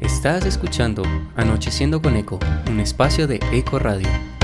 Estás escuchando Anocheciendo con Eco, un espacio de Eco Radio.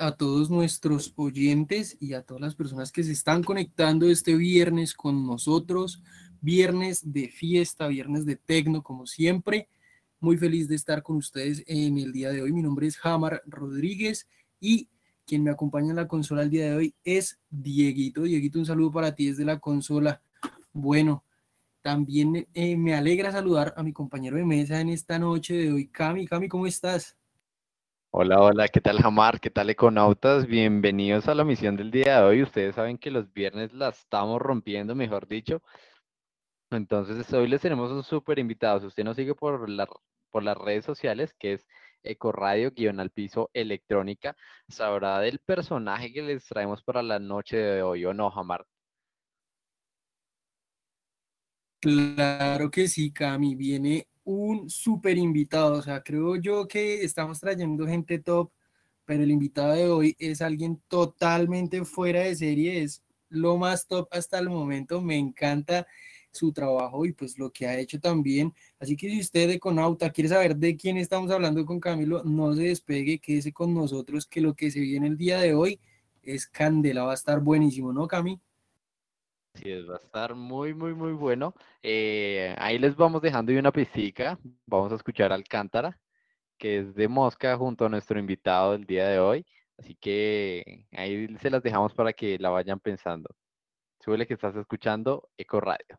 A todos nuestros oyentes y a todas las personas que se están conectando este viernes con nosotros. Viernes de fiesta, viernes de tecno, como siempre. Muy feliz de estar con ustedes en el día de hoy. Mi nombre es Hamar Rodríguez y quien me acompaña en la consola el día de hoy es Dieguito. Dieguito, un saludo para ti desde la consola. Bueno, también eh, me alegra saludar a mi compañero de mesa en esta noche de hoy, Cami. Cami, ¿cómo estás? Hola, hola, ¿qué tal Jamar? ¿Qué tal Econautas? Bienvenidos a la misión del día de hoy. Ustedes saben que los viernes la estamos rompiendo, mejor dicho. Entonces, hoy les tenemos un súper invitado. Si usted nos sigue por, por las redes sociales, que es Ecoradio guion al piso electrónica, sabrá del personaje que les traemos para la noche de hoy, ¿o no, Jamar? Claro que sí, Cami. Viene un súper invitado. O sea, creo yo que estamos trayendo gente top pero el invitado de hoy es alguien totalmente fuera de serie, es lo más top hasta el momento, me encanta su trabajo y pues lo que ha hecho también. Así que si usted de Conauta quiere saber de quién estamos hablando con Camilo, no se despegue, quédese con nosotros, que lo que se viene el día de hoy es candela, va a estar buenísimo, ¿no, Cami? Sí, va a estar muy, muy, muy bueno. Eh, ahí les vamos dejando y una pistica. Vamos a escuchar Alcántara, que es de Mosca junto a nuestro invitado del día de hoy. Así que ahí se las dejamos para que la vayan pensando. Súbele que estás escuchando Eco Radio.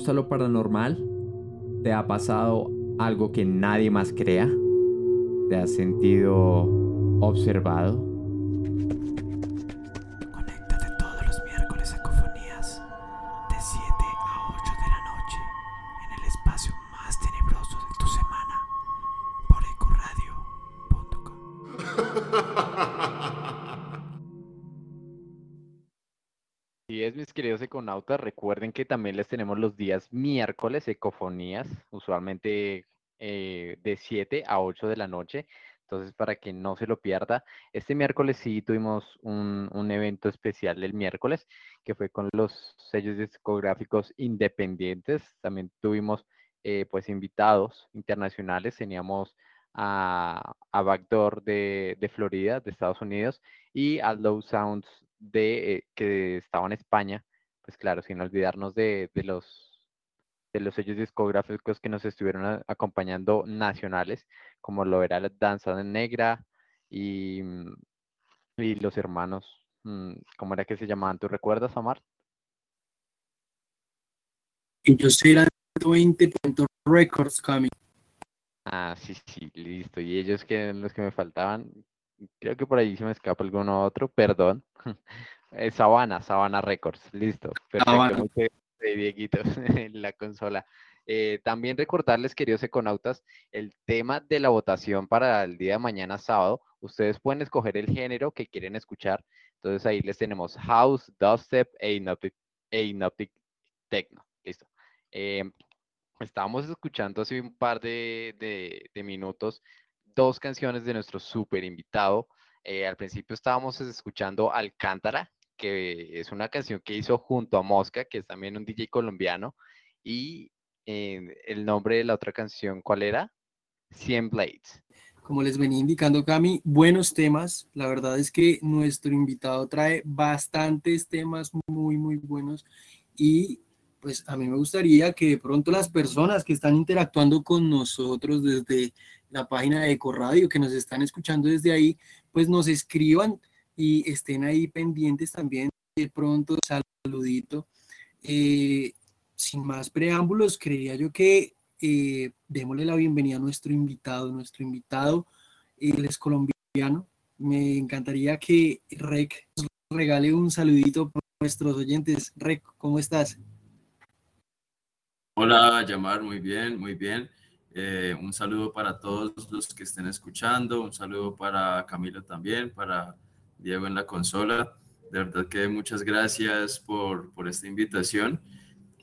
Gusta lo paranormal? ¿Te ha pasado algo que nadie más crea? ¿Te has sentido observado? Recuerden que también les tenemos los días miércoles ecofonías, usualmente eh, de 7 a 8 de la noche. Entonces, para que no se lo pierda, este miércoles sí tuvimos un, evento especial el miércoles, que fue con los sellos discográficos independientes. También tuvimos eh, pues invitados internacionales. Teníamos a, a Backdoor de, de, Florida, de Estados Unidos, y a Low Sounds de, eh, que estaba en España. Pues claro, sin olvidarnos de, de los de los sellos discográficos que nos estuvieron a, acompañando nacionales, como lo era la Danza Negra y, mm, y los hermanos, mm, ¿cómo era que se llamaban? ¿Tú recuerdas, Omar? Ellos eran 20 Records Coming. Ah, sí, sí, listo. Y ellos que eran los que me faltaban, creo que por ahí se me escapa alguno otro, perdón. Eh, Sabana, Sabana Records, listo. Perfecto. Sabana. Dieguito en la consola. Eh, también recordarles, queridos econautas, el tema de la votación para el día de mañana sábado. Ustedes pueden escoger el género que quieren escuchar. Entonces ahí les tenemos House, Dubstep e Hypnotic, e hypnotic Techno. Listo. Eh, estábamos escuchando hace un par de, de, de, minutos dos canciones de nuestro súper invitado. Eh, al principio estábamos escuchando Alcántara, que es una canción que hizo junto a Mosca, que es también un DJ colombiano, y eh, el nombre de la otra canción, ¿cuál era? 100 Blades. Como les venía indicando Cami, buenos temas. La verdad es que nuestro invitado trae bastantes temas muy, muy buenos y pues a mí me gustaría que de pronto las personas que están interactuando con nosotros desde la página de Ecoradio, que nos están escuchando desde ahí, pues nos escriban y estén ahí pendientes también de pronto saludito. Eh, sin más preámbulos, creía yo que eh, démosle la bienvenida a nuestro invitado. Nuestro invitado, él es colombiano. Me encantaría que Rec regale un saludito para nuestros oyentes. Rec, ¿cómo estás? Hola, Yamar, muy bien, muy bien. Eh, un saludo para todos los que estén escuchando, un saludo para Camilo también, para Diego en la consola. De verdad que muchas gracias por, por esta invitación.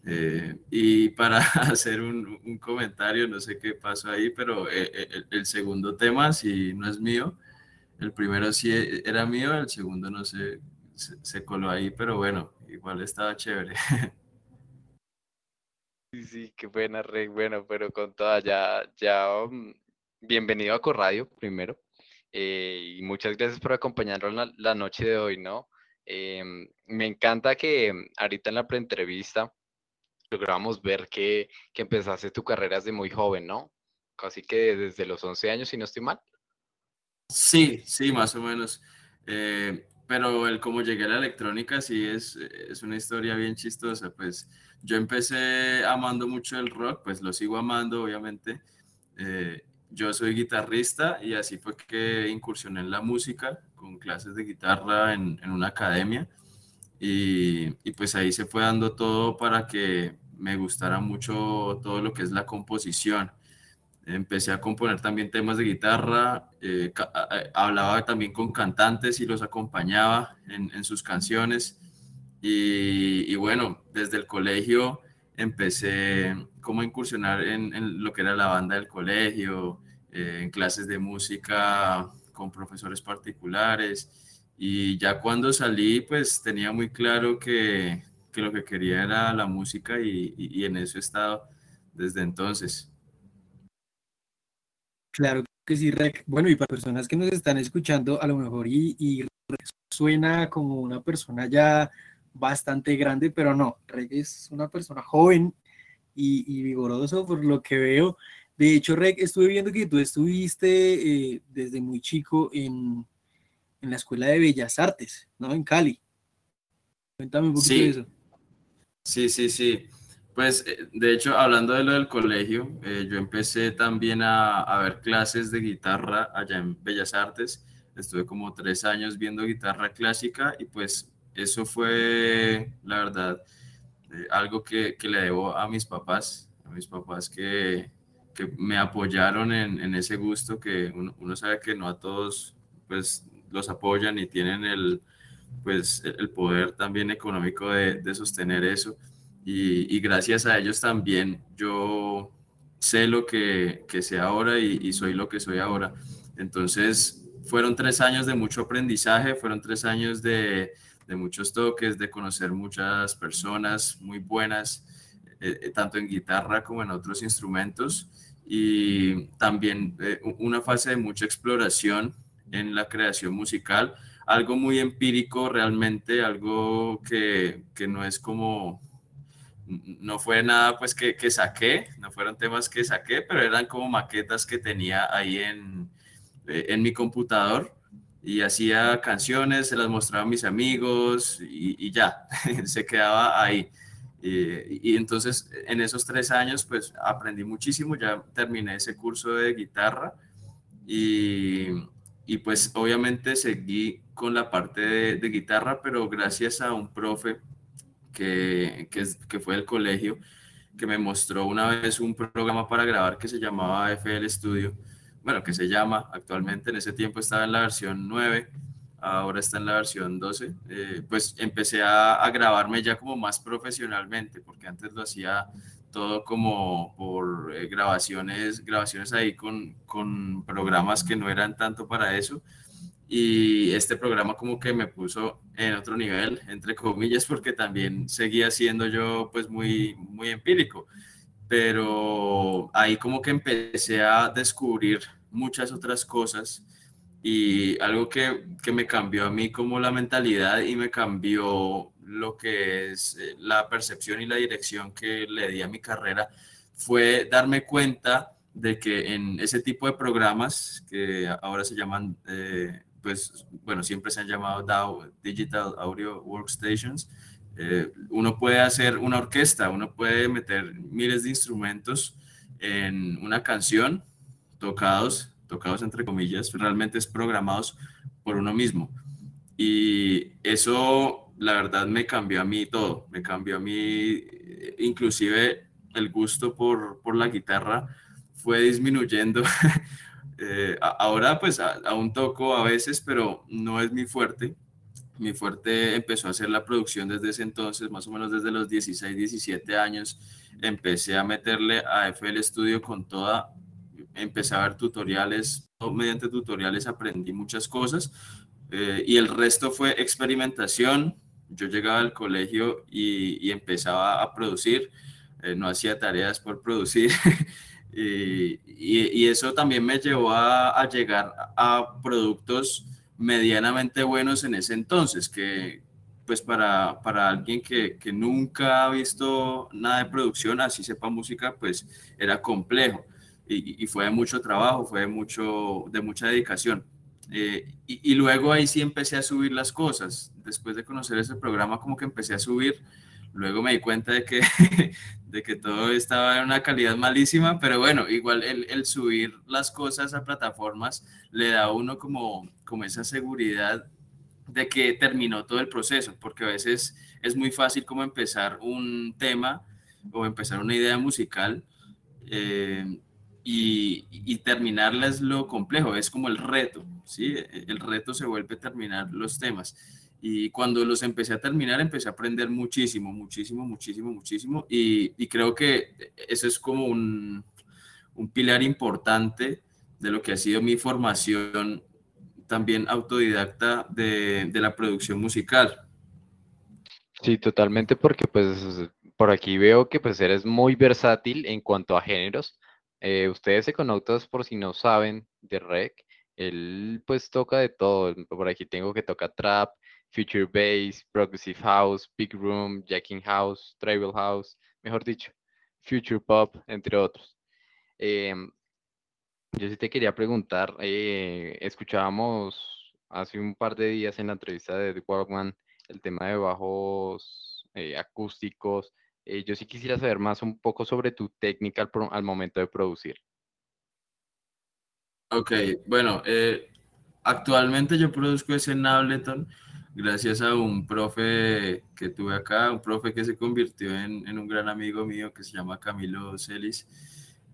Eh, y para hacer un, un, comentario, no sé qué pasó ahí, pero el, el, el, segundo tema, si no es mío, el primero sí era mío, el segundo no sé, se, se coló ahí, pero bueno, igual estaba chévere. Sí, sí, qué buena, re bueno, pero con toda, ya, ya, um, bienvenido a Corradio primero. Eh, y muchas gracias por acompañarnos la, la noche de hoy, ¿no? Eh, me encanta que ahorita en la preentrevista logramos ver que, que, empezaste tu carrera desde muy joven, ¿no? Casi que desde los 11 años, si no estoy mal. Sí, sí, más o menos. Eh, pero el cómo llegué a la electrónica sí es, es una historia bien chistosa. Pues yo empecé amando mucho el rock, pues lo sigo amando, obviamente. Eh, yo soy guitarrista y así fue que incursioné en la música con clases de guitarra en, en una academia y, y, pues ahí se fue dando todo para que me gustara mucho todo lo que es la composición. Empecé a componer también temas de guitarra, eh, hablaba también con cantantes y los acompañaba en, en sus canciones y, y, bueno, desde el colegio empecé como a incursionar en, en, lo que era la banda del colegio, eh, en clases de música con profesores particulares. Y ya cuando salí, pues tenía muy claro que, que lo que quería era la música y, y, y, en eso he estado desde entonces. Claro que sí, Rec. Bueno, y para personas que nos están escuchando, a lo mejor y, y suena como una persona ya bastante grande, pero no, Reg es una persona joven y, y, vigoroso por lo que veo. De hecho, Reg, estuve viendo que tú estuviste eh, desde muy chico en, en, la Escuela de Bellas Artes, ¿no? En Cali. Cuéntame un poquito sí. de eso. Sí, sí, sí. Pues, eh, de hecho, hablando de lo del colegio, eh, yo empecé también a, a ver clases de guitarra allá en Bellas Artes. Estuve como tres años viendo guitarra clásica y pues eso fue, la verdad, eh, algo que, que le debo a mis papás, a mis papás que, que me apoyaron en, en ese gusto, que uno, sabe que no a todos pues los apoyan y tienen el, pues, el poder también económico de, de sostener eso. Y, y, gracias a ellos también yo sé lo que, que sé ahora y, soy lo que soy ahora. Entonces, fueron tres años de mucho aprendizaje, fueron tres años de, de muchos toques, de conocer muchas personas muy buenas, eh, tanto en guitarra como en otros instrumentos. Y también eh, una fase de mucha exploración en la creación musical, algo muy empírico realmente, algo que, que no es como, no fue nada pues que, que, saqué, no fueron temas que saqué, pero eran como maquetas que tenía ahí en, eh, en mi computador y hacía canciones, se las mostraba a mis amigos y, ya, se quedaba ahí. Y, y, entonces en esos tres años pues aprendí muchísimo, ya terminé ese curso de guitarra y, y pues obviamente seguí con la parte de, de, guitarra, pero gracias a un profe que, que, que, fue del colegio, que me mostró una vez un programa para grabar que se llamaba FL Studio, bueno, que se llama actualmente, en ese tiempo estaba en la versión 9, ahora está en la versión 12, eh, pues empecé a, a grabarme ya como más profesionalmente, porque antes lo hacía todo como por eh, grabaciones, grabaciones ahí con, con programas que no eran tanto para eso. Y este programa como que me puso en otro nivel, entre comillas, porque también seguía siendo yo pues muy, muy empírico. Pero ahí como que empecé a descubrir muchas otras cosas. Y algo que, que me cambió a mí como la mentalidad y me cambió lo que es eh, la percepción y la dirección que le di a mi carrera fue darme cuenta de que en ese tipo de programas que ahora se llaman, eh, pues bueno, siempre se han llamado DAW, Digital Audio Workstations, eh, uno puede hacer una orquesta, uno puede meter miles de instrumentos en una canción, tocados, tocados entre comillas, realmente es programados por uno mismo. Y eso la verdad me cambió a mí todo, me cambió a mí, inclusive el gusto por, por la guitarra fue disminuyendo. eh, ahora pues a, aún toco a veces, pero no es mi fuerte. Mi fuerte empezó a ser la producción desde ese entonces, más o menos desde los 16, 17 años. Empecé a meterle a FL Studio con toda, empecé a ver tutoriales, mediante tutoriales aprendí muchas cosas, eh, y el resto fue experimentación, yo llegaba al colegio y, y empezaba a producir, eh, no hacía tareas por producir. y, y, y, eso también me llevó a, a, llegar a productos medianamente buenos en ese entonces, que pues para, para alguien que, que nunca ha visto nada de producción, así sepa música, pues era complejo. Y, y, fue de mucho trabajo, fue de, mucho, de mucha dedicación. Eh, y, y, luego ahí sí empecé a subir las cosas. Después de conocer ese programa, como que empecé a subir. Luego me di cuenta de que, de que todo estaba en una calidad malísima, pero bueno, igual el, el, subir las cosas a plataformas le da a uno como, como esa seguridad de que terminó todo el proceso, porque a veces es muy fácil como empezar un tema o empezar una idea musical. Eh, y, y, terminarla es lo complejo, es como el reto, ¿sí? El reto se vuelve terminar los temas. Y cuando los empecé a terminar, empecé a aprender muchísimo, muchísimo, muchísimo, muchísimo. Y, y creo que eso es como un, un, pilar importante de lo que ha sido mi formación también autodidacta de, de la producción musical. Sí, totalmente, porque pues por aquí veo que pues eres muy versátil en cuanto a géneros eh, ustedes Econautas, por si no saben, de Rec, él pues toca de todo. Por aquí tengo que toca trap, future bass, progressive house, big room, jacking house, tribal house, mejor dicho, future pop, entre otros. Eh, yo sí te quería preguntar, eh, escuchábamos hace un par de días en la entrevista de The Walkman el tema de bajos eh, acústicos, Eh, yo sí quisiera saber más un poco sobre tu técnica al, momento de producir. Ok, bueno, eh, actualmente yo produzco ese en Ableton gracias a un profe que tuve acá, un profe que se convirtió en, un gran amigo mío que se llama Camilo Celis.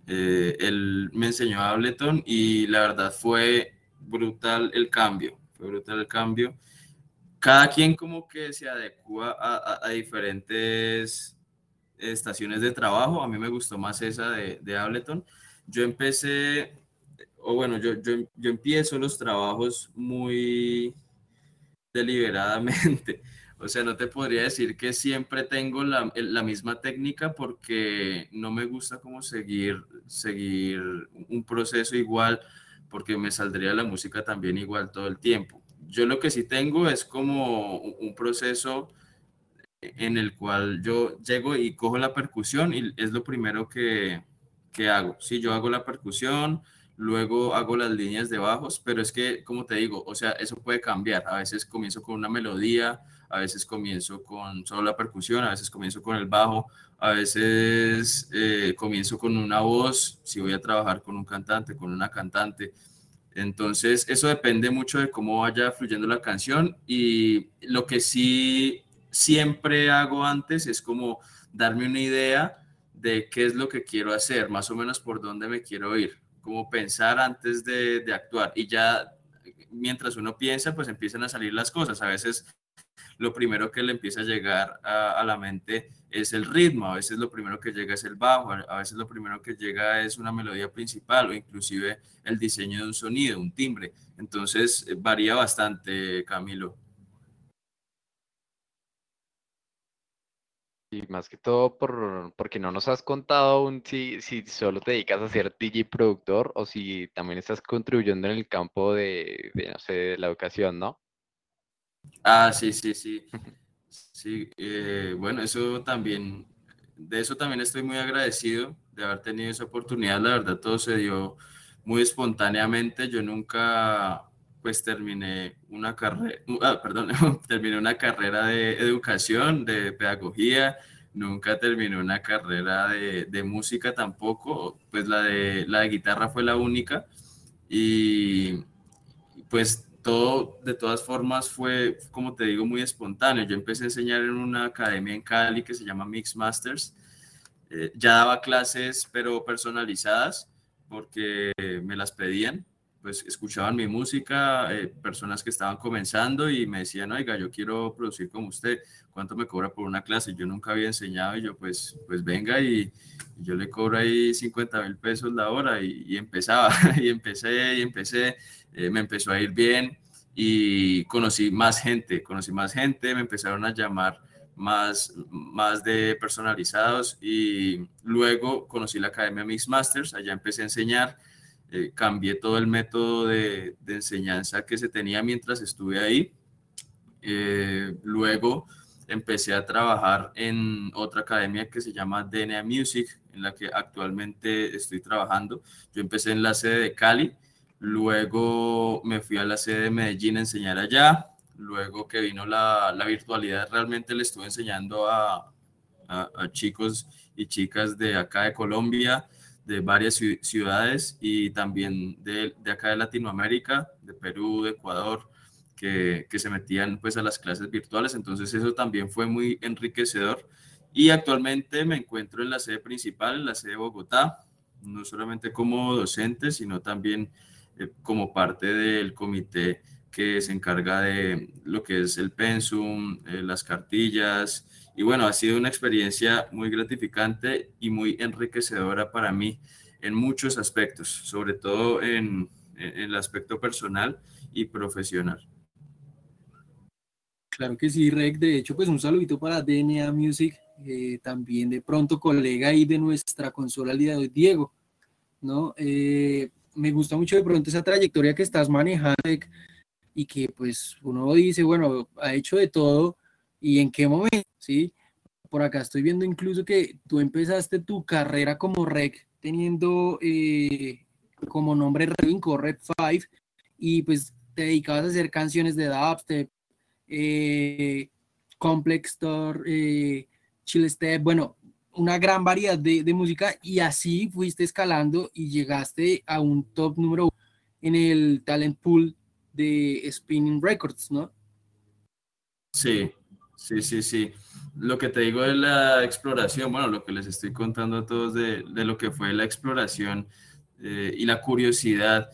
Eh, él me enseñó Ableton y la verdad fue brutal el cambio, fue brutal el cambio. Cada quien como que se adecua a diferentes estaciones de trabajo. A mí me gustó más esa de, de Ableton. Yo empecé o bueno, yo, yo, empiezo los trabajos muy deliberadamente. O sea, no te podría decir que siempre tengo la, la misma técnica porque no me gusta como seguir, seguir un proceso igual porque me saldría la música también igual todo el tiempo. Yo lo que sí tengo es como un proceso en el cual yo llego y cojo la percusión y es lo primero que, que hago. Sí, yo hago la percusión, luego hago las líneas de bajos, pero es que, como te digo, o sea, eso puede cambiar. A veces comienzo con una melodía, a veces comienzo con solo la percusión, a veces comienzo con el bajo, a veces eh, comienzo con una voz, si voy a trabajar con un cantante, con una cantante. Entonces, eso depende mucho de cómo vaya fluyendo la canción y lo que sí siempre hago antes es como darme una idea de qué es lo que quiero hacer, más o menos por dónde me quiero ir, como pensar antes de, actuar. Y ya mientras uno piensa, pues empiezan a salir las cosas. A veces lo primero que le empieza a llegar a, a la mente es el ritmo, a veces lo primero que llega es el bajo, a a veces lo primero que llega es una melodía principal o inclusive el diseño de un sonido, un timbre. Entonces eh, varía bastante, Camilo. Y más que todo por, porque no nos has contado aún si, si solo te dedicas a ser DJ productor o si también estás contribuyendo en el campo de, de, no sé, de la educación, ¿no? Ah, sí, sí, sí. Sí, eh, bueno, eso también, de eso también estoy muy agradecido de haber tenido esa oportunidad. La verdad, todo se dio muy espontáneamente. Yo nunca, pues, terminé una carrera, ah, perdón, terminé una carrera de educación, de pedagogía. Nunca terminé una carrera de, de música tampoco. Pues la de, la de guitarra fue la única. Y pues todo de todas formas fue, como te digo, muy espontáneo. Yo empecé a enseñar en una academia en Cali que se llama Mix Masters. Eh, ya daba clases, pero personalizadas, porque me las pedían. Pues escuchaban mi música, eh, personas que estaban comenzando y me decían, oiga, yo quiero producir como usted, ¿cuánto me cobra por una clase? Yo nunca había enseñado y yo, pues, pues venga y, yo le cobro ahí 50 mil pesos la hora y, y empezaba, y empecé, y empecé eh, me empezó a ir bien y conocí más gente, conocí más gente, me empezaron a llamar más, más de personalizados y luego conocí la Academia Mix Masters, allá empecé a enseñar, eh, cambié todo el método de, enseñanza que se tenía mientras estuve ahí. Eh, luego empecé a trabajar en otra academia que se llama DNA Music, en la que actualmente estoy trabajando. Yo empecé en la sede de Cali, Luego me fui a la sede de Medellín a enseñar allá. Luego que vino la, virtualidad, realmente le estuve enseñando a, a, chicos y chicas de acá de Colombia, de varias ciudades y también de, de acá de Latinoamérica, de Perú, de Ecuador, que, que se metían pues a las clases virtuales. Entonces eso también fue muy enriquecedor. Y actualmente me encuentro en la sede principal, en la sede de Bogotá, no solamente como docente, sino también eh, como parte del comité que se encarga de lo que es el pensum, eh, las cartillas. Y bueno, ha sido una experiencia muy gratificante y muy enriquecedora para mí en muchos aspectos, sobre todo en, en el aspecto personal y profesional. Claro que sí, Rec. De hecho, pues un saludito para DNA Music, eh, también de pronto colega ahí de nuestra consola de Diego, ¿no? Eh, me gusta mucho de pronto esa trayectoria que estás manejando y que pues uno dice, bueno, ha hecho de todo y en qué momento, ¿sí? Por acá estoy viendo incluso que tú empezaste tu carrera como rec teniendo eh, como nombre Revinco, Red 5 y pues te dedicabas a hacer canciones de dubstep, eh, Complex Store, eh, Chill Step, bueno, una gran variedad de, de música y así fuiste escalando y llegaste a un top número uno en el talent pool de Spinning Records, ¿no? Sí, sí, sí, sí. Lo que te digo de la exploración, bueno, lo que les estoy contando a todos de, de lo que fue la exploración eh, y la curiosidad,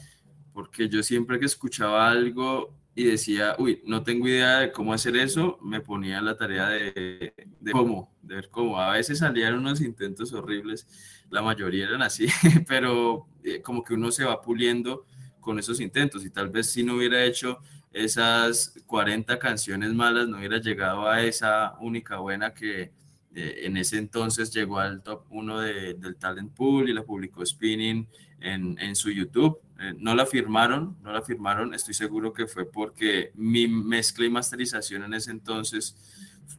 porque yo siempre que escuchaba algo y decía, uy, no tengo idea de cómo hacer eso, me ponía la tarea de, de cómo, de ver cómo. A veces salían unos intentos horribles, la mayoría eran así, pero eh, como que uno se va puliendo con esos intentos y tal vez si no hubiera hecho esas 40 canciones malas, no hubiera llegado a esa única buena que eh, en ese entonces llegó al top 1 de, del Talent Pool y la publicó Spinning en, en su YouTube. Eh, no la firmaron, no la firmaron, estoy seguro que fue porque mi mezcla y masterización en ese entonces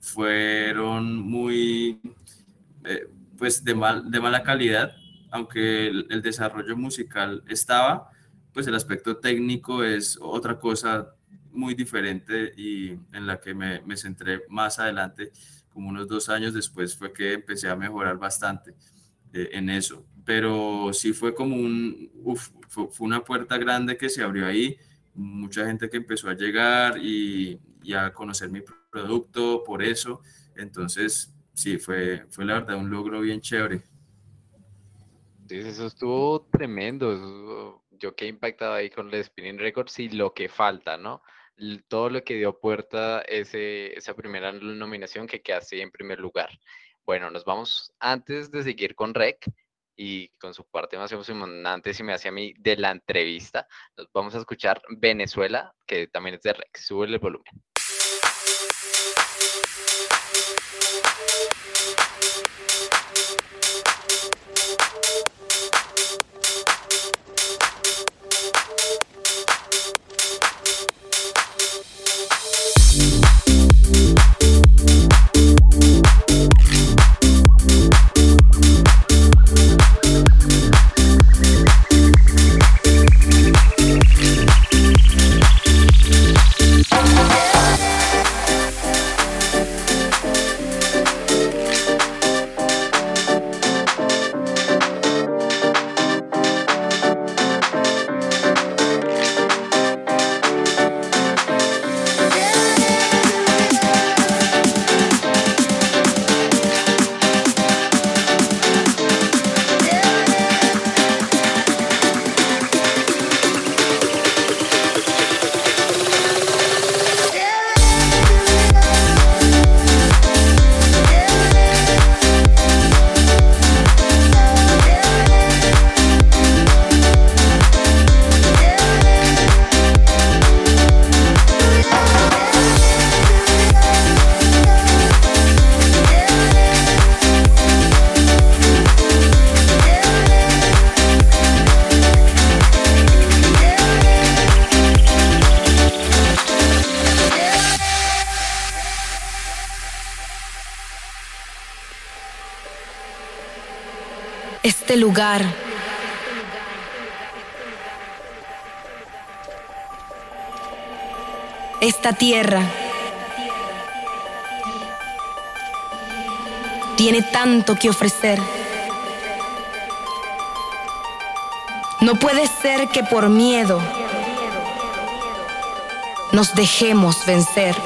fueron muy, eh, pues de, mal, de mala calidad, aunque el, el desarrollo musical estaba, pues el aspecto técnico es otra cosa muy diferente y en la que me, me, centré más adelante, como unos dos años después fue que empecé a mejorar bastante eh, en eso. Pero sí fue como un, uf, fue, fue, una puerta grande que se abrió ahí, mucha gente que empezó a llegar y, y a conocer mi producto por eso. Entonces, sí, fue, fue la verdad un logro bien chévere. Eso estuvo tremendo. Yo quedé impactado ahí con el Spinning Records y lo que falta, ¿no? Todo lo que dio puerta ese, esa primera nominación que quedaste en primer lugar. Bueno, nos vamos antes de seguir con Rec y con su parte más emocionante, si me hace a mí, de la entrevista. Nos vamos a escuchar Venezuela, que también es de Rec. Sube el volumen. Este lugar. Esta tierra tiene tanto que ofrecer. No puede ser que por miedo nos dejemos vencer.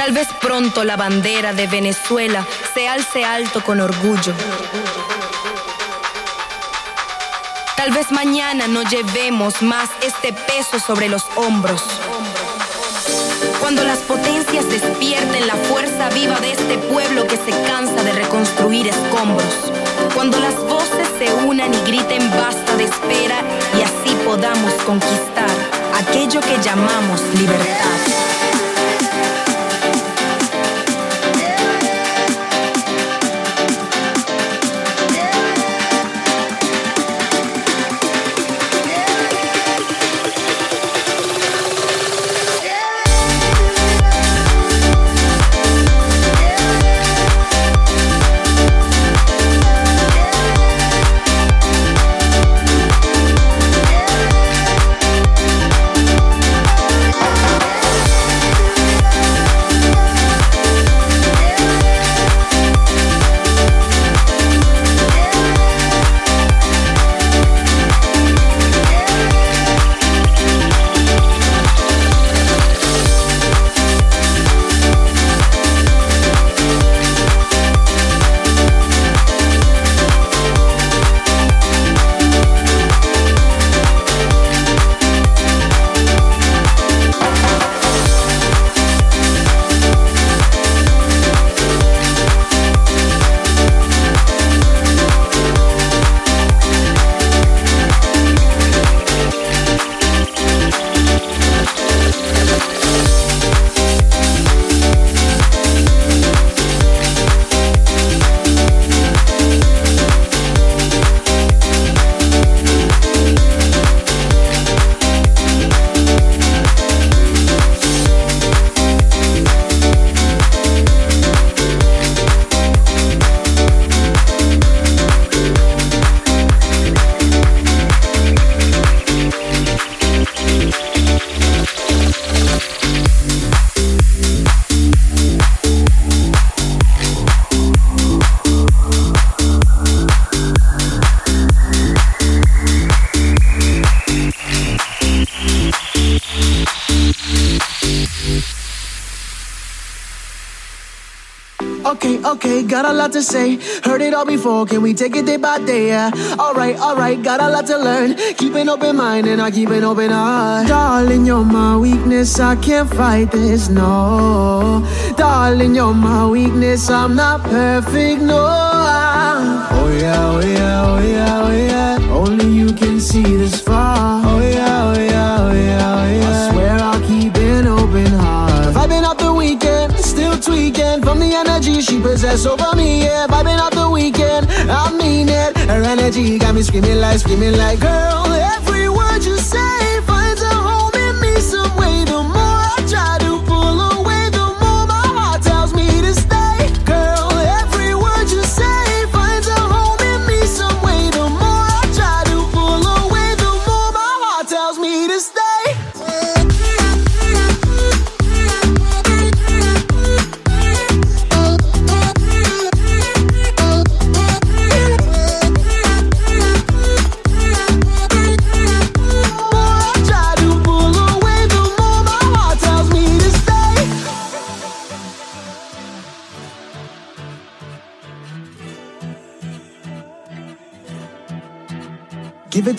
Tal vez pronto la bandera de Venezuela se alce alto con orgullo. Tal vez mañana no llevemos más este peso sobre los hombros. Cuando las potencias despierten la fuerza viva de este pueblo que se cansa de reconstruir escombros. Cuando las voces se unan y griten basta de espera y así podamos conquistar aquello que llamamos libertad. To say. Heard it all before, can we take it day by day? Yeah. Alright, alright, got a lot to learn. Keep an open mind and I keep an open heart. Darling, you're my weakness, I can't fight this, no. Darling, you're my weakness, I'm not perfect, no. Oh yeah, oh yeah, oh yeah, oh yeah. Only you can see this possess over me. Yeah, vibing up the weekend, I mean it. Her energy got me screaming like, screaming like, girl. Every word you say finds a home in me some way. The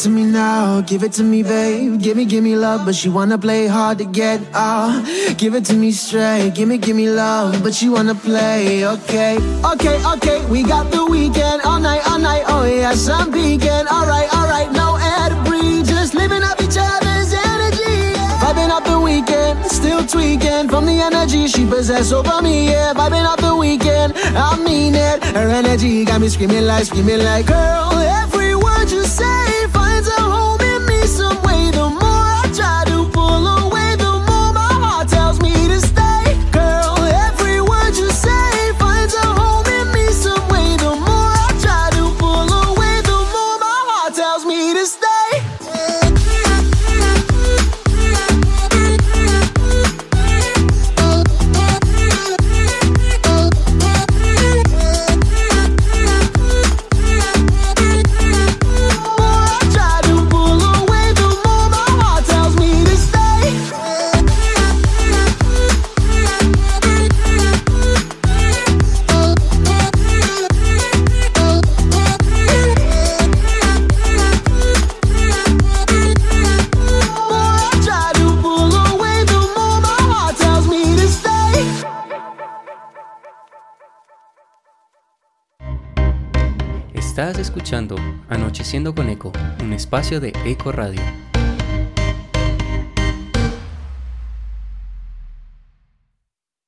to me now, give it to me, babe. Give me, give me love, but she wanna play hard to get. Ah, give it to me straight, give me, give me love, but she wanna play. Okay, okay, okay. We got the weekend all night, all night. Oh yes, I'm vegan. Alright, alright. No air to breathe, just living up each other's energy. Vibing up the weekend, still tweaking from the energy she possess over me. Yeah, vibing up the weekend, I mean it. Her energy got me screaming like, screaming like, girl. Every Anocheciendo con Eco, un espacio de Eco Radio.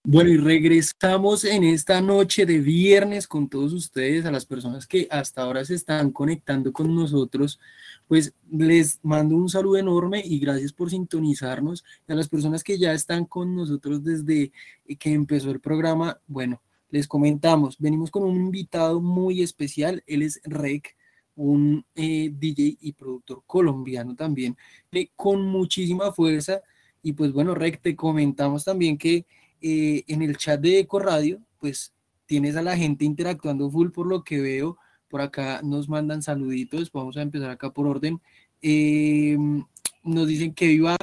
Bueno, y regresamos en esta noche de viernes con todos ustedes, a las personas que hasta ahora se están conectando con nosotros, pues les mando un saludo enorme y gracias por sintonizarnos. A las personas que ya están con nosotros desde que empezó el programa, bueno, les comentamos, venimos con un invitado muy especial, él es Rec, un eh, DJ y productor colombiano también, eh, con muchísima fuerza. Y pues bueno, Rec, te comentamos también que eh, en el chat de Eco Radio, pues tienes a la gente interactuando full por lo que veo. Por acá nos mandan saluditos. Vamos a empezar acá por orden. Nos dicen que viva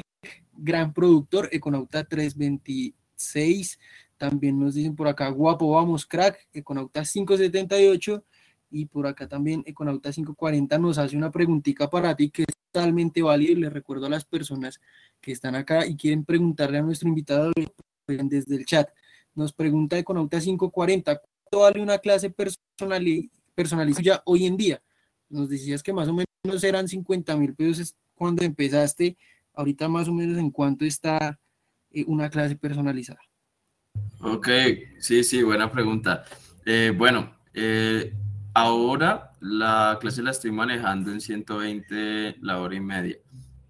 gran productor, Econauta 326. También nos dicen por acá, guapo, vamos, crack, Econauta 578. Y por acá también Econauta 540 nos hace una preguntita para ti que es totalmente válida. Y les recuerdo a las personas que están acá y quieren preguntarle a nuestro invitado desde el chat. Nos pregunta Econauta 540, ¿cuánto vale una clase personali- personalizada hoy en día? Nos decías que más o menos eran 50 mil pesos cuando empezaste. Ahorita más o menos en cuánto está eh, una clase personalizada. Ok, sí, sí, buena pregunta. Eh, bueno, eh, ahora la clase la estoy manejando en 120 la hora y media,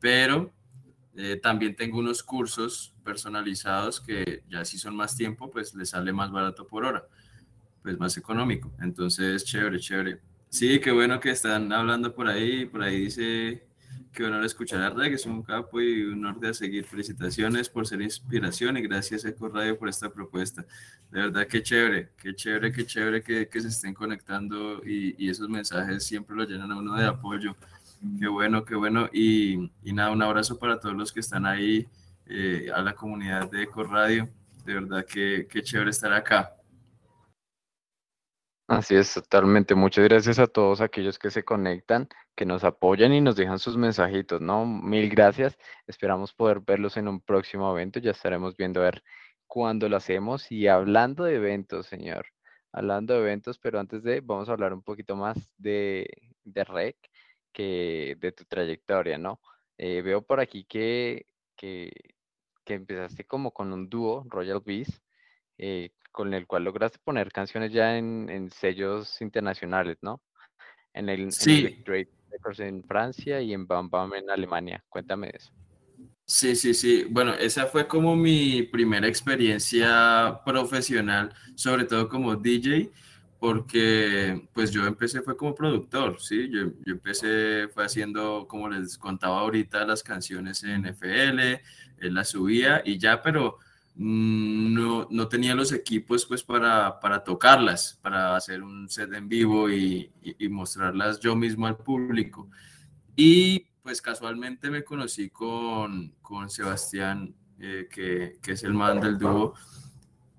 pero eh, también tengo unos cursos personalizados que ya si son más tiempo, pues les sale más barato por hora, pues más económico. Entonces, chévere, chévere. Sí, qué bueno que están hablando por ahí, por ahí dice que honor escuchar a Reg, es un capo y un honor de seguir. Felicitaciones por ser inspiración y gracias Eco Radio por esta propuesta. De verdad, qué chévere, qué chévere, qué chévere que, que se estén conectando y, y esos mensajes siempre lo llenan a uno de apoyo. Qué bueno, qué bueno. Y, y nada, un abrazo para todos los que están ahí, eh, a la comunidad de Eco Radio. De verdad, que qué chévere estar acá. Así es, totalmente. Muchas gracias a todos aquellos que se conectan, que nos apoyan y nos dejan sus mensajitos, ¿no? Mil gracias. Esperamos poder verlos en un próximo evento. Ya estaremos viendo a ver cuándo lo hacemos. Y hablando de eventos, señor, hablando de eventos, pero antes de, vamos a hablar un poquito más de, de REC, que de tu trayectoria, ¿no? Eh, veo por aquí que, que, que empezaste como con un dúo, Royal Beast, eh, con el cual lograste poner canciones ya en, sellos internacionales, ¿no? En el, sí. Records en Francia y en Bam Bam en Alemania. Cuéntame eso. Sí, sí, sí. Bueno, esa fue como mi primera experiencia profesional, sobre todo como DJ, porque pues yo empecé fue como productor, ¿sí? Yo, yo empecé fue haciendo, como les contaba ahorita, las canciones en FL, él las subía y ya, pero no, no tenía los equipos pues para, para tocarlas, para hacer un set en vivo y, y, mostrarlas yo mismo al público. Y pues casualmente me conocí con, con Sebastián, eh, que, que, es el man del dúo,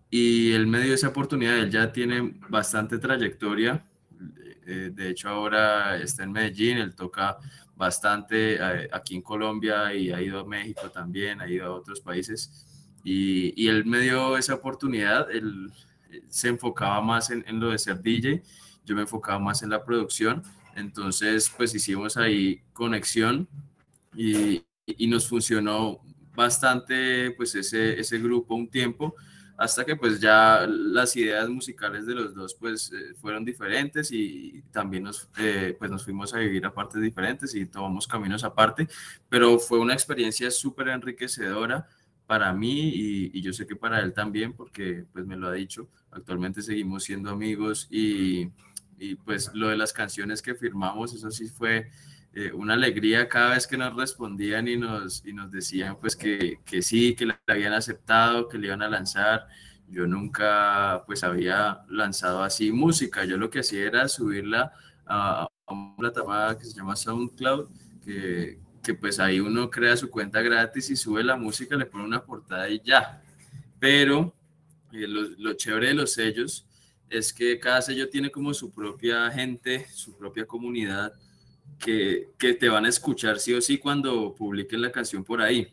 y él me dio esa oportunidad, él ya tiene bastante trayectoria, eh, de hecho ahora está en Medellín, él toca bastante eh, aquí en Colombia y ha ido a México también, ha ido a otros países y, y, él me dio esa oportunidad, él, se enfocaba más en, en, lo de ser DJ, yo me enfocaba más en la producción, entonces pues hicimos ahí conexión y, y nos funcionó bastante pues ese, ese grupo un tiempo, hasta que pues ya las ideas musicales de los dos pues eh, fueron diferentes y también nos, eh, pues nos fuimos a vivir a partes diferentes y tomamos caminos aparte, pero fue una experiencia súper enriquecedora para mí y, yo sé que para él también, porque pues me lo ha dicho, actualmente seguimos siendo amigos y, y pues lo de las canciones que firmamos, eso sí fue eh, una alegría cada vez que nos respondían y nos, y nos decían pues que, que sí, que la habían aceptado, que le iban a lanzar. Yo nunca pues había lanzado así música, yo lo que hacía era subirla a, a una plataforma que se llama SoundCloud, que, que pues ahí uno crea su cuenta gratis y sube la música, le pone una portada y ya. Pero eh, lo, chévere de los sellos es que cada sello tiene como su propia gente, su propia comunidad, que, que te van a escuchar sí o sí cuando publiquen la canción por ahí.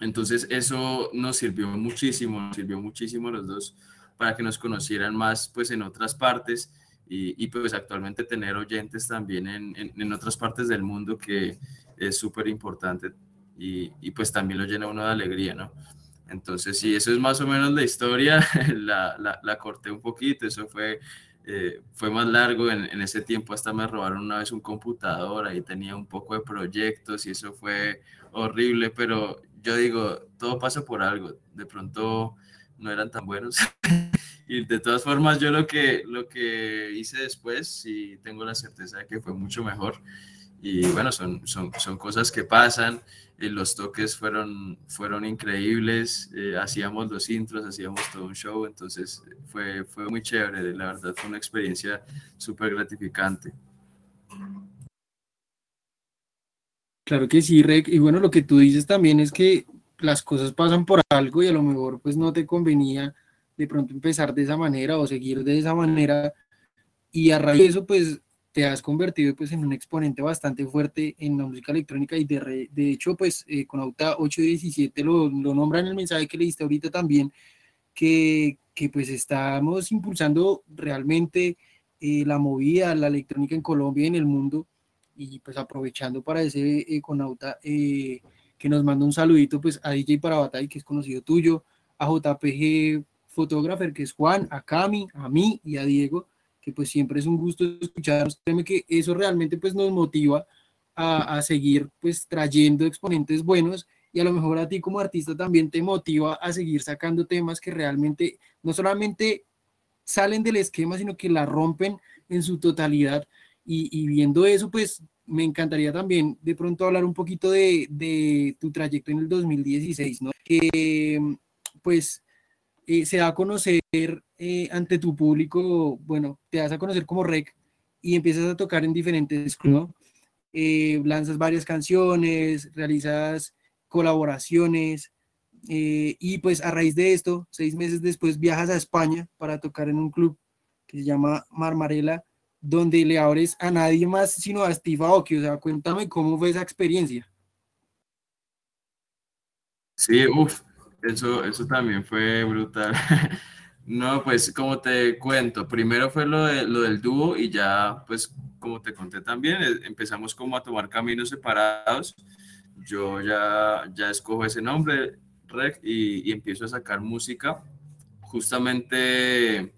Entonces eso nos sirvió muchísimo, nos sirvió muchísimo a los dos para que nos conocieran más pues en otras partes y, pues actualmente tener oyentes también en, en, otras partes del mundo que es súper importante y, y, pues también lo llena uno de alegría, ¿no? Entonces, sí, eso es más o menos la historia, la, la, la corté un poquito, eso fue, eh, fue más largo, en, en, ese tiempo hasta me robaron una vez un computador, ahí tenía un poco de proyectos y eso fue horrible, pero yo digo, todo pasa por algo, de pronto no eran tan buenos. y de todas formas, yo lo que, lo que hice después, sí tengo la certeza de que fue mucho mejor. Y bueno, son, son, son cosas que pasan. Eh, los toques fueron, fueron increíbles. Eh, hacíamos los intros, hacíamos todo un show. Entonces fue, fue muy chévere. La verdad, fue una experiencia súper gratificante. Claro que sí, Rec. Y bueno, lo que tú dices también es que las cosas pasan por algo y a lo mejor pues no te convenía de pronto empezar de esa manera o seguir de esa manera y a raíz de eso pues te has convertido pues en un exponente bastante fuerte en la música electrónica y de, de hecho pues eh, con Auta 817 lo, lo nombra en el mensaje que leíste ahorita también que, que pues estamos impulsando realmente eh, la movida, la electrónica en Colombia y en el mundo. Y pues aprovechando para ese eh, con Auta eh, que nos manda un saludito pues a DJ para Batalla que es conocido tuyo, a JPG Photographer que es Juan, a Cami, a mí y a Diego pues siempre es un gusto escucharnos. Créeme que eso realmente pues nos motiva a, a, seguir pues trayendo exponentes buenos y a lo mejor a ti como artista también te motiva a seguir sacando temas que realmente no solamente salen del esquema, sino que la rompen en su totalidad. Y, y viendo eso, pues me encantaría también de pronto hablar un poquito de, de tu trayecto en el 2016, ¿no? Que pues eh, se da a conocer eh, ante tu público, bueno, te das a conocer como rec y empiezas a tocar en diferentes clubes, eh, lanzas varias canciones, realizas colaboraciones y pues a raíz de esto, seis meses después viajas a España para tocar en un club que se llama Marmarela, donde le abres a nadie más sino a Steve Aoki. O sea, cuéntame cómo fue esa experiencia. Sí, uff, eso, eso también fue brutal. No, pues como te cuento, primero fue lo, de, lo del dúo y ya, pues como te conté también, eh, empezamos como a tomar caminos separados. Yo ya, ya escojo ese nombre, Rec, y, y empiezo a sacar música. Justamente eh,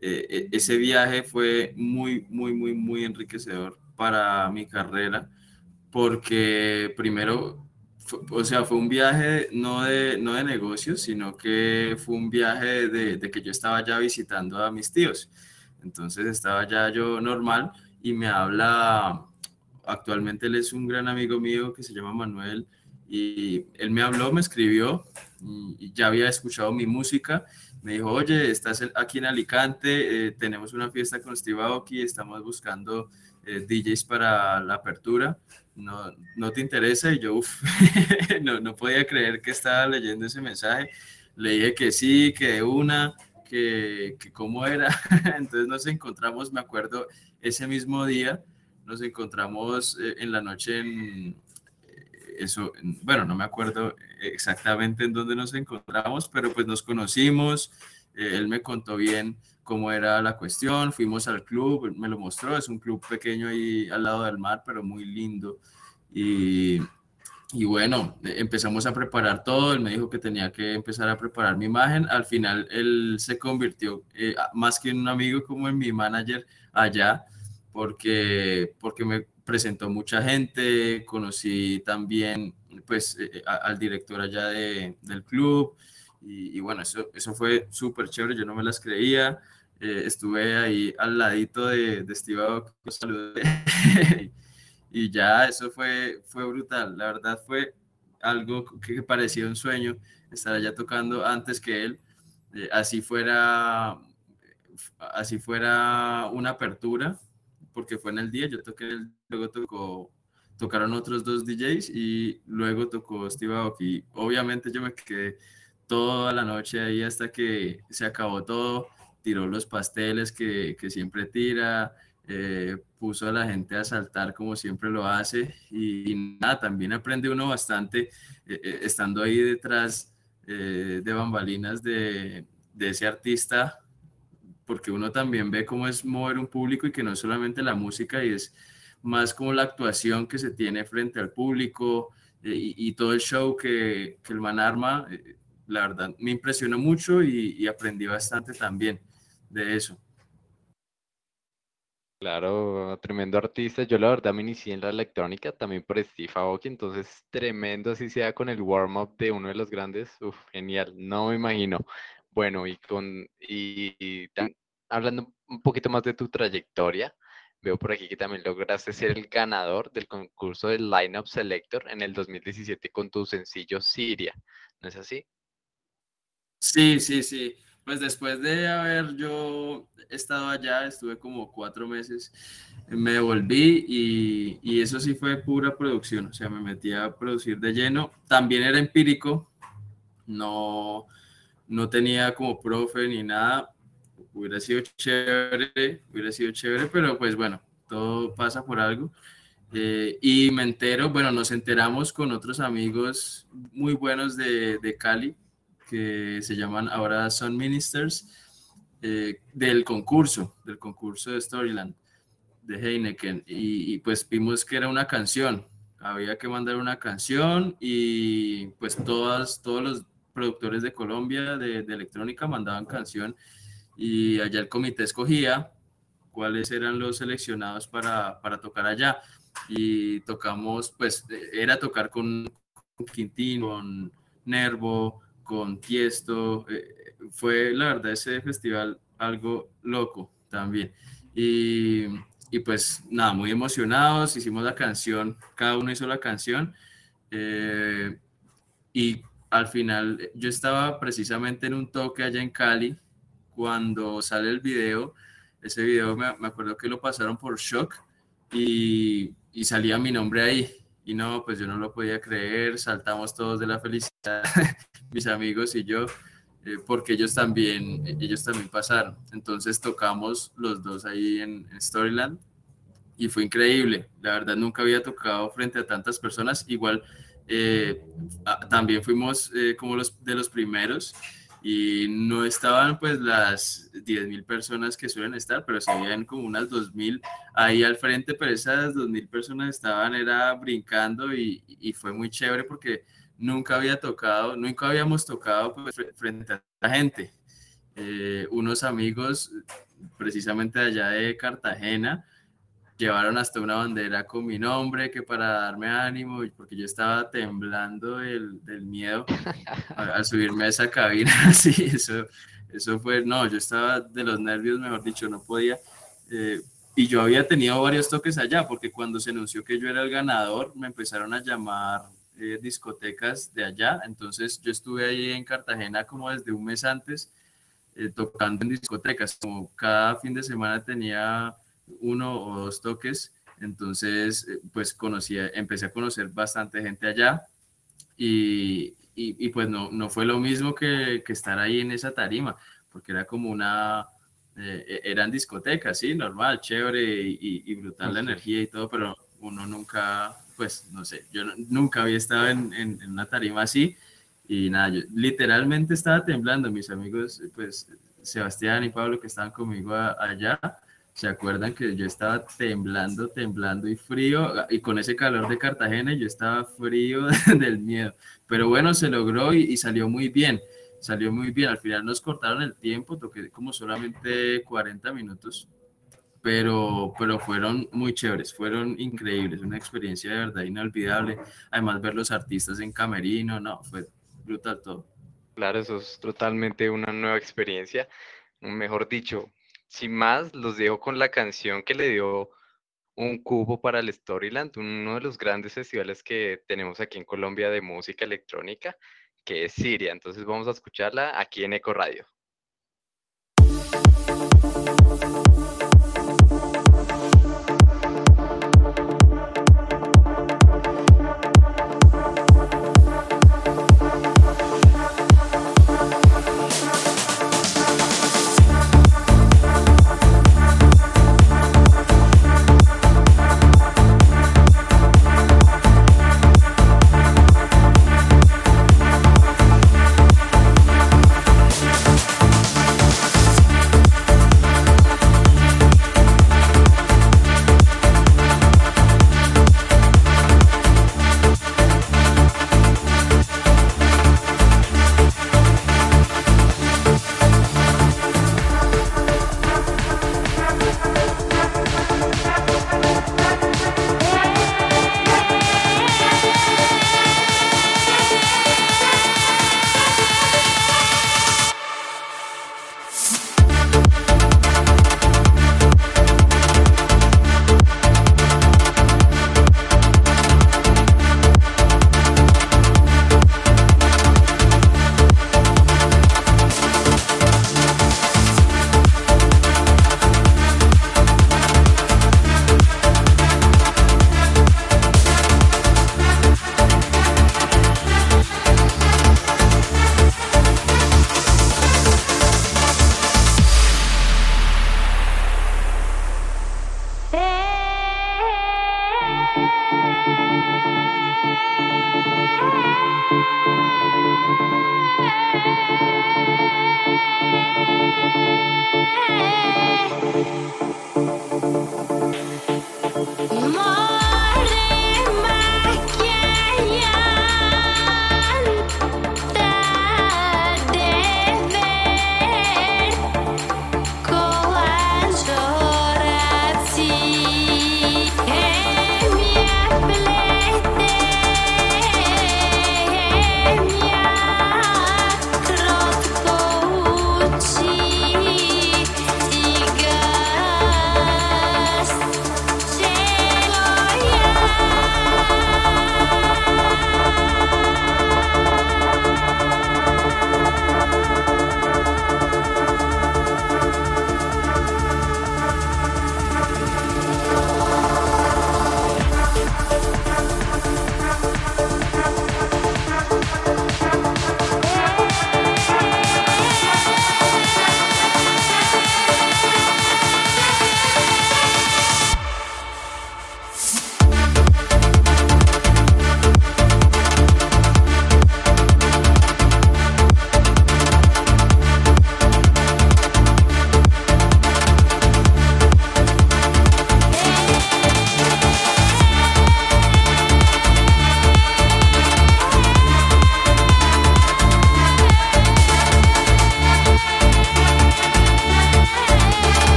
e, ese viaje fue muy, muy, muy, muy enriquecedor para mi carrera, porque primero o sea, fue un viaje no de, no de negocios, sino que fue un viaje de, que yo estaba ya visitando a mis tíos. Entonces estaba ya yo normal y me habla, actualmente él es un gran amigo mío que se llama Manuel y él me habló, me escribió y ya había escuchado mi música. Me dijo, oye, estás aquí en Alicante, eh, tenemos una fiesta con Steve Aoki, estamos buscando eh, DJs para la apertura no, no te interesa. Y yo, no, no podía creer que estaba leyendo ese mensaje. Le dije que sí, que una, que, que cómo era. Entonces nos encontramos, me acuerdo, ese mismo día, nos encontramos eh, en la noche en, eh, eso, bueno, no me acuerdo exactamente en dónde nos encontramos, pero pues nos conocimos, eh, él me contó bien cómo era la cuestión, fuimos al club, me lo mostró, es un club pequeño ahí al lado del mar, pero muy lindo. Y, y bueno, empezamos a preparar todo, él me dijo que tenía que empezar a preparar mi imagen, al final él se convirtió eh, más que en un amigo como en mi manager allá, porque, porque me presentó mucha gente, conocí también pues eh, al director allá de, del club, y, y, bueno, eso, eso fue súper chévere, yo no me las creía, eh, estuve ahí al ladito de, de Steve saludé y ya eso fue, fue brutal, la verdad fue algo que parecía un sueño estar allá tocando antes que él, eh, así fuera así fuera una apertura, porque fue en el día, yo toqué, luego tocó, tocaron otros dos DJs y luego tocó Steve Aoki. Obviamente yo me quedé toda la noche ahí hasta que se acabó todo tiró los pasteles que, que siempre tira, eh, puso a la gente a saltar como siempre lo hace y, nada, también aprende uno bastante eh, eh, estando ahí detrás de bambalinas de, de, ese artista, porque uno también ve cómo es mover un público y que no es solamente la música y es más como la actuación que se tiene frente al público y, y, todo el show que, que el man arma. la verdad, me impresionó mucho y, y aprendí bastante también de eso. Claro, tremendo artista. Yo la verdad me inicié en la electrónica también por Steve Aoki, entonces tremendo así sea con el warm-up de uno de los grandes. Uf, genial, no me imagino. Bueno, y con y, hablando un poquito más de tu trayectoria, veo por aquí que también lograste ser el ganador del concurso del Lineup Selector en el 2017 con tu sencillo Siria, ¿no es así? Sí, sí, sí pues después de haber yo estado allá, estuve como cuatro meses, me volví y, y, eso sí fue pura producción, o sea, me metí a producir de lleno. También era empírico, no, no tenía como profe ni nada. Hubiera sido chévere, hubiera sido chévere, pero pues bueno, todo pasa por algo. Eh, y me entero, bueno, nos enteramos con otros amigos muy buenos de, de Cali, que se llaman ahora Sun Ministers, eh, del concurso, del concurso de Storyland de Heineken. Y, pues vimos que era una canción, había que mandar una canción y pues todas, todos los productores de Colombia de, de electrónica mandaban canción y allá el comité escogía cuáles eran los seleccionados para, para tocar allá. Y tocamos, pues era tocar con Quintín, con Nervo, con Tiesto. Eh, fue la verdad ese festival algo loco también. Y, y, pues nada, muy emocionados, hicimos la canción, cada uno hizo la canción. Eh, y al final yo estaba precisamente en un toque allá en Cali cuando sale el video. Ese video me, me acuerdo que lo pasaron por Shock y, y salía mi nombre ahí. Y no, pues yo no lo podía creer, saltamos todos de la felicidad mis amigos y yo. eh, porque ellos también, ellos también pasaron. Entonces tocamos los dos ahí en, Storyland y fue increíble. La verdad nunca había tocado frente a tantas personas. Igual eh, también fuimos eh, como los de los primeros y no estaban pues las 10.000 personas que suelen estar, pero se habían como unas 2.000 ahí al frente, pero esas 2.000 personas estaban era brincando y, y, fue muy chévere porque nunca había tocado, nunca habíamos tocado pues, frente a la gente. Eh, unos amigos precisamente allá de Cartagena llevaron hasta una bandera con mi nombre que para darme ánimo, porque yo estaba temblando del, del miedo al, subirme a esa cabina, así, eso, eso fue, no, yo estaba de los nervios, mejor dicho, no podía. Eh, y yo había tenido varios toques allá, porque cuando se anunció que yo era el ganador, me empezaron a llamar eh, discotecas de allá, entonces yo estuve ahí en Cartagena como desde un mes antes, eh, tocando en discotecas, como cada fin de semana tenía uno o dos toques, entonces eh, pues conocí, empecé a conocer bastante gente allá. Y, y, pues no, no fue lo mismo que, que, estar ahí en esa tarima, porque era como una, eh, e, eran discotecas, sí, normal, chévere y, y brutal la energía y todo, pero uno nunca, pues no sé, yo nunca había estado en, en, en, una tarima así y nada, yo literalmente estaba temblando, mis amigos, pues Sebastián y Pablo que estaban conmigo allá, ¿Se acuerdan que yo estaba temblando, temblando y frío? Y con ese calor de Cartagena yo estaba frío del miedo. Pero bueno, se logró y, salió muy bien. Salió muy bien. Al final nos cortaron el tiempo, toqué como solamente 40 minutos. Pero, pero fueron muy chéveres, fueron increíbles, una experiencia de verdad inolvidable. Además, ver los artistas en Camerino, no, fue brutal todo. Claro, eso es totalmente una nueva experiencia. Mejor dicho, sin más, los dejo con la canción que le dio un cubo para el Storyland, uno de los grandes festivales que tenemos aquí en Colombia de música electrónica, que es Siria. Entonces vamos a escucharla aquí en Eco Radio.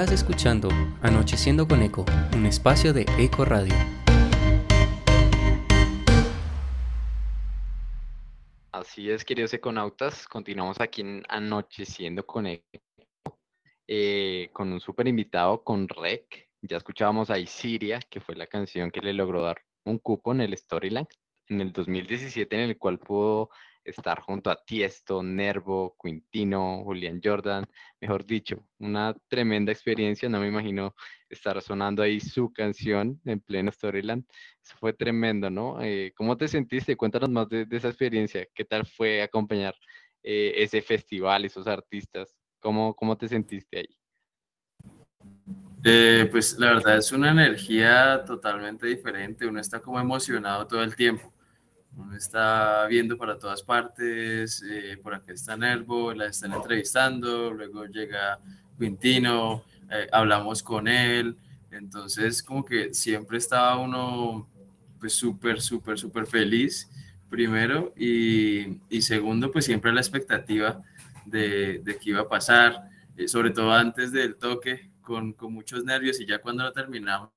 Estás escuchando Anocheciendo con Eco, un espacio de Eco Radio. Así es, queridos econautas, continuamos aquí en Anocheciendo con Eco, eh, con un super invitado, con Rec. Ya escuchábamos a Isiria, que fue la canción que le logró dar un cupo en el Storyland en el 2017, en el cual pudo estar junto a Tiesto, Nervo, Quintino, Julián Jordan, mejor dicho, una tremenda experiencia, no me imagino estar sonando ahí su canción en pleno Storyland, eso fue tremendo, ¿no? Eh, ¿Cómo te sentiste? Cuéntanos más de, esa experiencia, ¿qué tal fue acompañar eh, ese festival, esos artistas? ¿Cómo, cómo te sentiste ahí? Eh, pues la verdad es una energía totalmente diferente, uno está como emocionado todo el tiempo uno está viendo para todas partes, eh, por aquí está Nervo, la están entrevistando, luego llega Quintino, eh, hablamos con él, entonces como que siempre estaba uno pues súper, súper, súper feliz, primero, y, y, segundo, pues siempre la expectativa de, de qué iba a pasar, eh, sobre todo antes del toque, con, con muchos nervios, y ya cuando lo terminamos,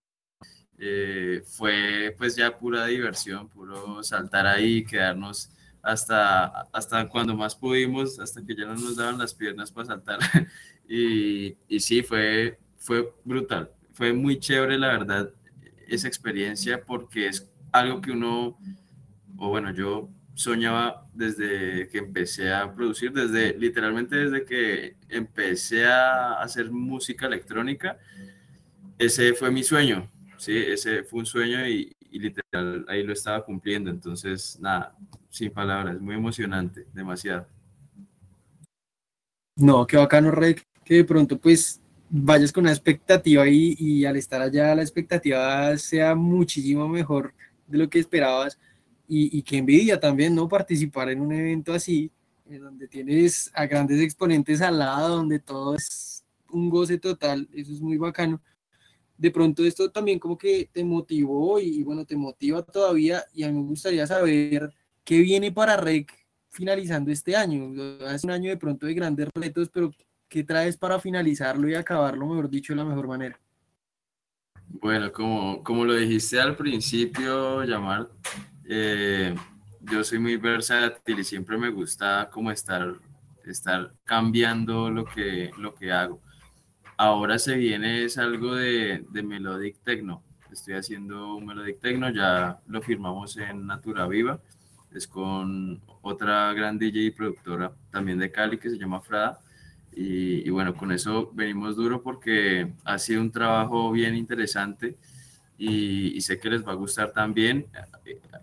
eh, fue pues ya pura diversión, puro saltar ahí, quedarnos hasta, hasta cuando más pudimos, hasta que ya no nos daban las piernas para saltar. y, y sí, fue, fue brutal, fue muy chévere la verdad esa experiencia porque es algo que uno, o bueno, yo soñaba desde que empecé a producir, desde literalmente desde que empecé a hacer música electrónica, ese fue mi sueño, sí, ese fue un sueño y, literal ahí lo estaba cumpliendo. Entonces, nada, sin palabras, muy emocionante, demasiado. No, qué bacano, Rey, que de pronto pues vayas con una expectativa y, y al estar allá la expectativa sea muchísimo mejor de lo que esperabas y, y envidia también, ¿no? Participar en un evento así, donde tienes a grandes exponentes al lado, donde todo es un goce total, eso es muy bacano de pronto esto también como que te motivó y, bueno, te motiva todavía y a mí me gustaría saber qué viene para REC finalizando este año. Es un año de pronto de grandes retos, pero ¿qué traes para finalizarlo y acabarlo, mejor dicho, de la mejor manera? Bueno, como, como lo dijiste al principio, Yamar, eh, yo soy muy versátil y siempre me gusta como estar, estar cambiando lo que, lo que hago. Ahora se viene es algo de, Melodic Techno. Estoy haciendo un Melodic Techno, ya lo firmamos en Natura Viva. Es con otra gran DJ y productora también de Cali que se llama Frada. Y, y, bueno, con eso venimos duro porque ha sido un trabajo bien interesante y, y, sé que les va a gustar también.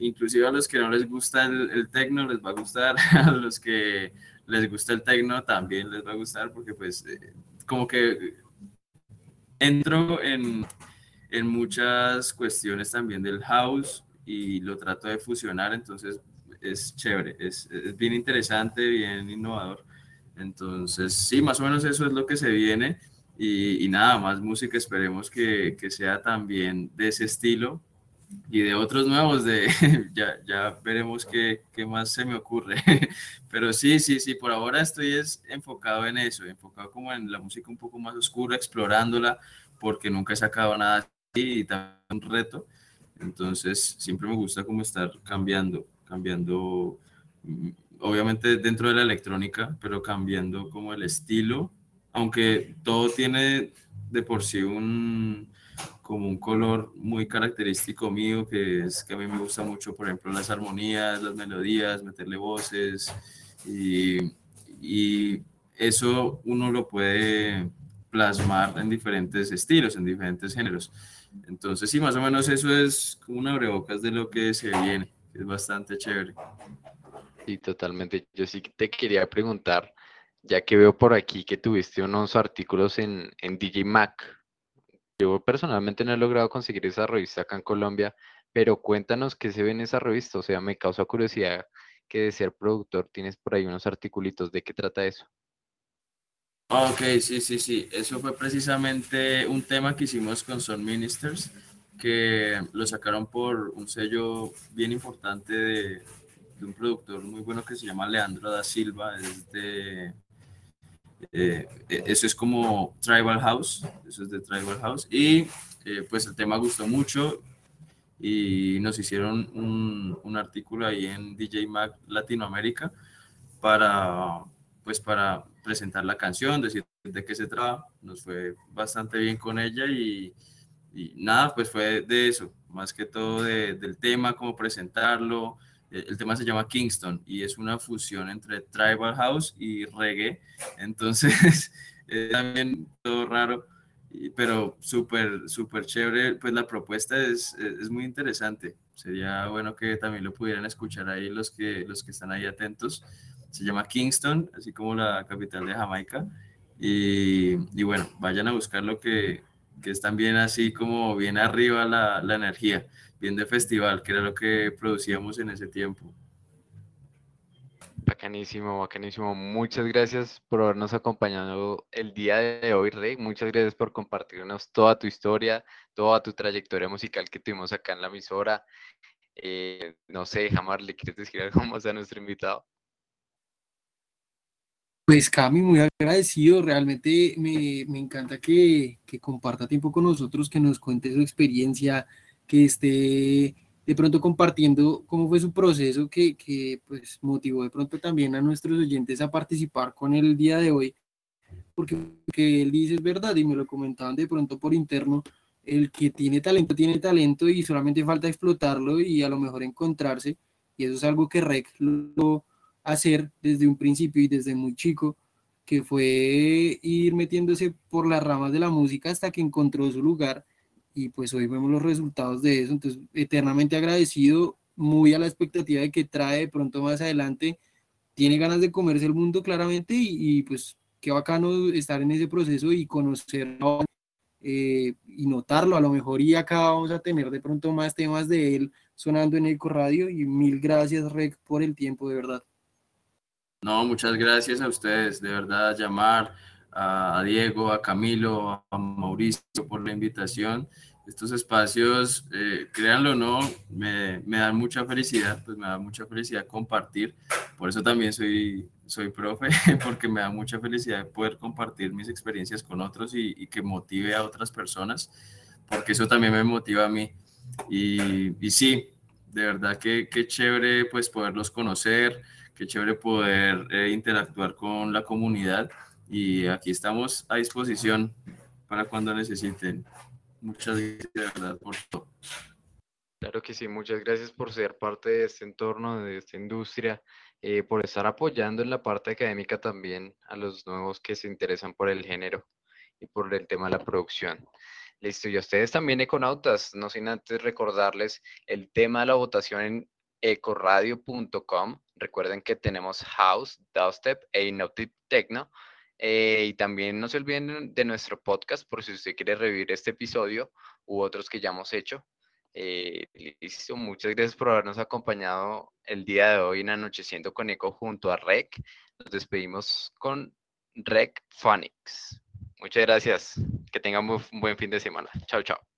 Inclusive a los que no les gusta el, el tecno les va a gustar, a los que les gusta el tecno también les va a gustar porque pues eh, como que entro en, en muchas cuestiones también del house y lo trato de fusionar, entonces es chévere, es, bien interesante, bien innovador. Entonces, sí, más o menos eso es lo que se viene y, y nada más música, esperemos que, que, sea también de ese estilo y de otros nuevos, de ya, ya veremos qué, qué más se me ocurre. Pero sí, sí, sí, por ahora estoy es enfocado en eso, enfocado como en la música un poco más oscura, explorándola, porque nunca he sacado nada y también un reto. Entonces, siempre me gusta como estar cambiando, cambiando, mm, obviamente dentro de la electrónica, pero cambiando como el estilo, aunque todo tiene de por sí un, como un color muy característico mío, que es que a mí me gusta mucho, por ejemplo, las armonías, las melodías, meterle voces, y, y eso uno lo puede plasmar en diferentes estilos, en diferentes géneros. Entonces, sí, más o menos eso es como una abrebocas de lo que se viene, es bastante chévere. Sí, totalmente. Yo sí te quería preguntar, ya que veo por aquí que tuviste unos artículos en, en DJ Mac, yo personalmente no he logrado conseguir esa revista acá en Colombia, pero cuéntanos qué se ve en esa revista. O sea, me causa curiosidad que de ser productor tienes por ahí unos articulitos. ¿De qué trata eso? Ok, sí, sí, sí. Eso fue precisamente un tema que hicimos con Son Ministers, que lo sacaron por un sello bien importante de, de un productor muy bueno que se llama Leandro da Silva, es de, Eh, e, eso es como Tribal House, eso es de Tribal House. Y eh, pues el tema gustó mucho y nos hicieron un, un, artículo ahí en DJ Mag Latinoamérica para, pues para presentar la canción, decir de qué se trata. Nos fue bastante bien con ella y, y nada, pues fue de eso, más que todo de, del tema, cómo presentarlo, el tema se llama Kingston y es una fusión entre tribal house y reggae. Entonces, es también todo raro, pero súper, súper chévere. Pues la propuesta es, es, muy interesante. Sería bueno que también lo pudieran escuchar ahí los que, los que están ahí atentos. Se llama Kingston, así como la capital de Jamaica. Y, y bueno, vayan a buscar lo que, que es también así como bien arriba la, la energía bien de festival, que era lo que producíamos en ese tiempo. Bacanísimo, bacanísimo. Muchas gracias por habernos acompañado el día de hoy, Rey. Muchas gracias por compartirnos toda tu historia, toda tu trayectoria musical que tuvimos acá en la emisora. Eh, no sé, Jamar, ¿le quieres decir algo más a nuestro invitado? Pues Cami, muy agradecido, realmente me, me encanta que, que comparta tiempo con nosotros, que nos cuente su experiencia, que esté de pronto compartiendo cómo fue su proceso que, que pues motivó de pronto también a nuestros oyentes a participar con el día de hoy, porque que él dice es verdad y me lo comentaban de pronto por interno, el que tiene talento tiene talento y solamente falta explotarlo y a lo mejor encontrarse, y eso es algo que Rec lo hacer desde un principio y desde muy chico, que fue ir metiéndose por las ramas de la música hasta que encontró su lugar y pues hoy vemos los resultados de eso, entonces eternamente agradecido, muy a la expectativa de que trae de pronto más adelante, tiene ganas de comerse el mundo claramente y, pues qué bacano estar en ese proceso y conocerlo eh, y notarlo, a lo mejor y acá vamos a tener de pronto más temas de él sonando en Eco Radio y mil gracias Rec por el tiempo, de verdad. No, muchas gracias a ustedes, de verdad, llamar a Diego, a Camilo, a Mauricio por la invitación estos espacios, eh, créanlo o no, me, me, dan mucha felicidad, pues me da mucha felicidad compartir. Por eso también soy, soy profe, porque me da mucha felicidad poder compartir mis experiencias con otros y, y que motive a otras personas, porque eso también me motiva a mí. Y, y sí, de verdad que, que, chévere pues poderlos conocer, qué chévere poder eh, interactuar con la comunidad y aquí estamos a disposición para cuando necesiten. Muchas gracias por. Claro que sí, muchas gracias por ser parte de este entorno, de esta industria, eh, por estar apoyando en la parte académica también a los nuevos que se interesan por el género y por el tema de la producción. Listo, y a ustedes también, econautas, no sin antes recordarles el tema de la votación en ecoradio.com. Recuerden que tenemos House, Dubstep e Inaudible Techno eh, y también no se olviden de nuestro podcast por si usted quiere revivir este episodio u otros que ya hemos hecho. Eh, listo, muchas gracias por habernos acompañado el día de hoy en Anocheciendo con Eco junto a Rec. Nos despedimos con Rec Phonics. Muchas gracias. Que tengan un buen fin de semana. Chao, chao.